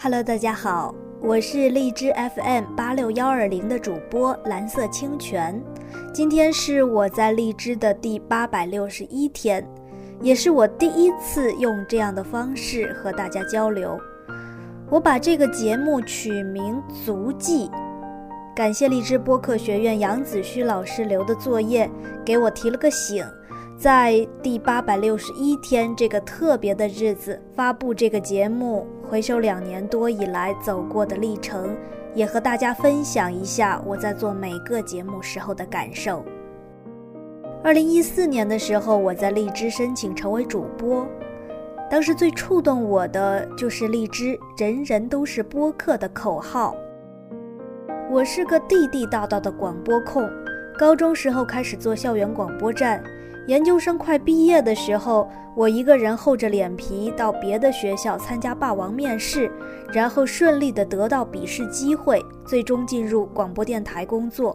Hello，大家好，我是荔枝 FM 八六幺二零的主播蓝色清泉。今天是我在荔枝的第八百六十一天，也是我第一次用这样的方式和大家交流。我把这个节目取名《足迹》，感谢荔枝播客学院杨子旭老师留的作业，给我提了个醒。在第八百六十一天这个特别的日子发布这个节目，回首两年多以来走过的历程，也和大家分享一下我在做每个节目时候的感受。二零一四年的时候，我在荔枝申请成为主播，当时最触动我的就是荔枝“人人都是播客”的口号。我是个地地道道的广播控，高中时候开始做校园广播站。研究生快毕业的时候，我一个人厚着脸皮到别的学校参加霸王面试，然后顺利的得到笔试机会，最终进入广播电台工作。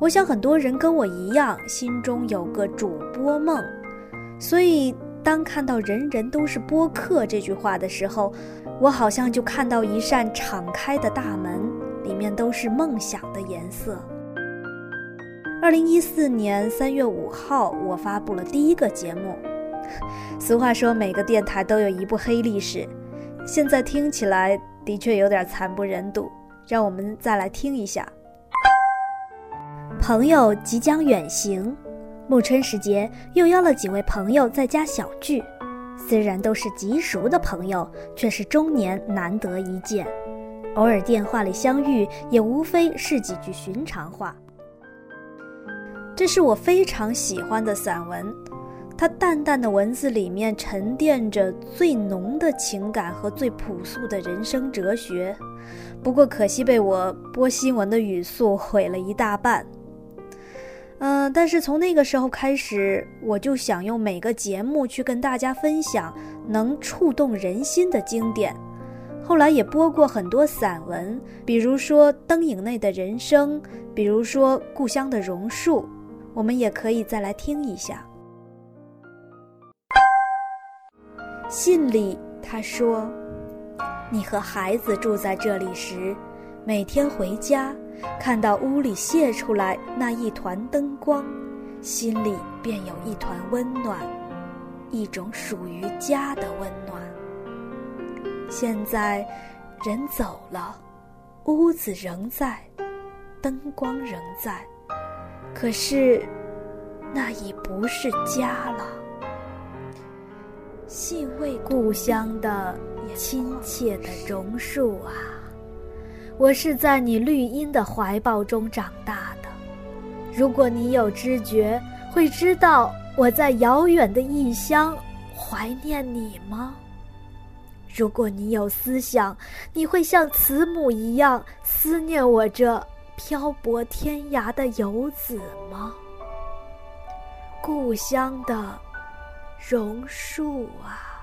我想很多人跟我一样，心中有个主播梦，所以当看到“人人都是播客”这句话的时候，我好像就看到一扇敞开的大门，里面都是梦想的颜色。二零一四年三月五号，我发布了第一个节目。俗话说，每个电台都有一部黑历史。现在听起来的确有点惨不忍睹。让我们再来听一下。朋友即将远行，暮春时节又邀了几位朋友在家小聚。虽然都是极熟的朋友，却是中年难得一见。偶尔电话里相遇，也无非是几句寻常话。这是我非常喜欢的散文，它淡淡的文字里面沉淀着最浓的情感和最朴素的人生哲学。不过可惜被我播新闻的语速毁了一大半。嗯，但是从那个时候开始，我就想用每个节目去跟大家分享能触动人心的经典。后来也播过很多散文，比如说《灯影内的人生》，比如说《故乡的榕树》。我们也可以再来听一下。信里他说：“你和孩子住在这里时，每天回家，看到屋里泄出来那一团灯光，心里便有一团温暖，一种属于家的温暖。现在，人走了，屋子仍在，灯光仍在。”可是，那已不是家了。信为故乡的亲切的榕树啊，我是在你绿荫的怀抱中长大的。如果你有知觉，会知道我在遥远的异乡怀念你吗？如果你有思想，你会像慈母一样思念我这。漂泊天涯的游子吗？故乡的榕树啊！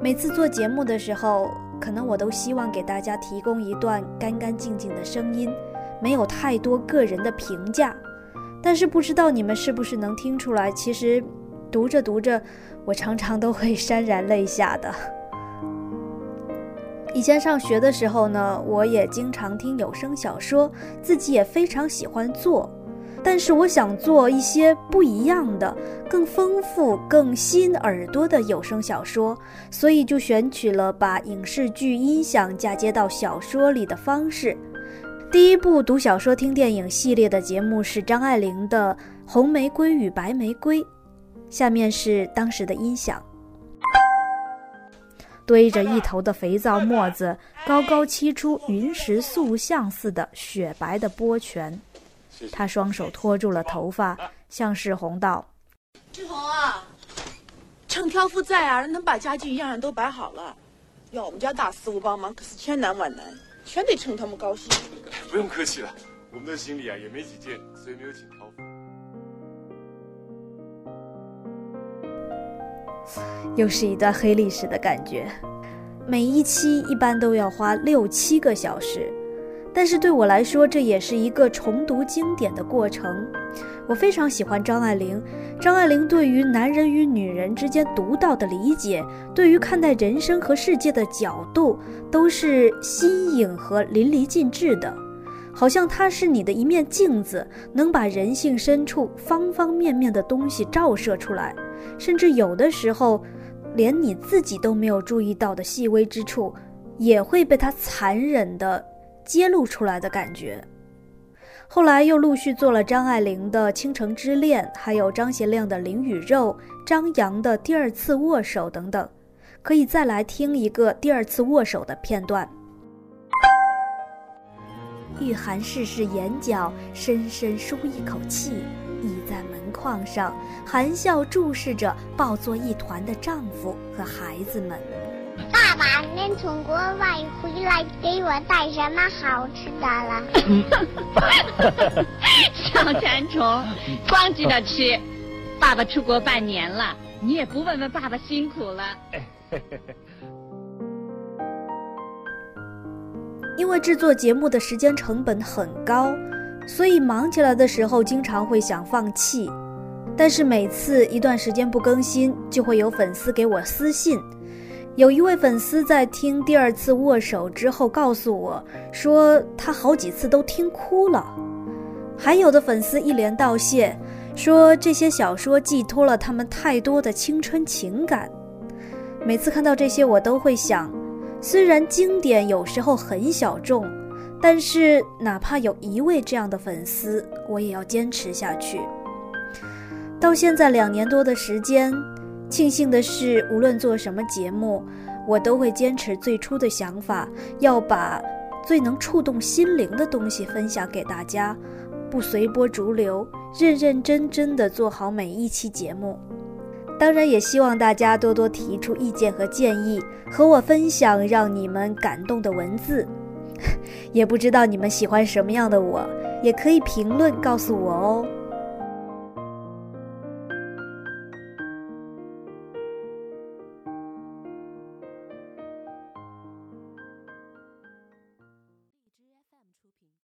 每次做节目的时候，可能我都希望给大家提供一段干干净净的声音，没有太多个人的评价。但是不知道你们是不是能听出来，其实读着读着，我常常都会潸然泪下的。以前上学的时候呢，我也经常听有声小说，自己也非常喜欢做。但是我想做一些不一样的、更丰富、更吸引耳朵的有声小说，所以就选取了把影视剧音响嫁接到小说里的方式。第一部读小说听电影系列的节目是张爱玲的《红玫瑰与白玫瑰》，下面是当时的音响。堆着一头的肥皂沫子，高高沏出云石塑像似的雪白的波泉。他双手托住了头发，向世宏道：“世宏啊，趁挑夫在啊，让他们把家具一样样都摆好了。要我们家大师傅帮忙，可是千难万难。”全得趁他们高兴。不用客气了，我们的行李啊也没几件，所以没有请挑夫。又是一段黑历史的感觉。每一期一般都要花六七个小时，但是对我来说，这也是一个重读经典的过程。我非常喜欢张爱玲，张爱玲对于男人与女人之间独到的理解，对于看待人生和世界的角度，都是新颖和淋漓尽致的，好像它是你的一面镜子，能把人性深处方方面面的东西照射出来，甚至有的时候，连你自己都没有注意到的细微之处，也会被它残忍地揭露出来的感觉。后来又陆续做了张爱玲的《倾城之恋》，还有张贤亮的《灵与肉》，张扬的《第二次握手》等等，可以再来听一个第二次握手的片段。玉涵试试眼角，深深舒一口气，倚在门框上，含笑注视着抱作一团的丈夫和孩子们。爸爸，您从国外回来，给我带什么好吃的了？小馋虫，光知道吃。爸爸出国半年了，你也不问问爸爸辛苦了。因为制作节目的时间成本很高，所以忙起来的时候经常会想放弃。但是每次一段时间不更新，就会有粉丝给我私信。有一位粉丝在听第二次握手之后告诉我说，他好几次都听哭了。还有的粉丝一连道谢，说这些小说寄托了他们太多的青春情感。每次看到这些，我都会想，虽然经典有时候很小众，但是哪怕有一位这样的粉丝，我也要坚持下去。到现在两年多的时间。庆幸的是，无论做什么节目，我都会坚持最初的想法，要把最能触动心灵的东西分享给大家，不随波逐流，认认真真的做好每一期节目。当然，也希望大家多多提出意见和建议，和我分享让你们感动的文字。也不知道你们喜欢什么样的我，也可以评论告诉我哦。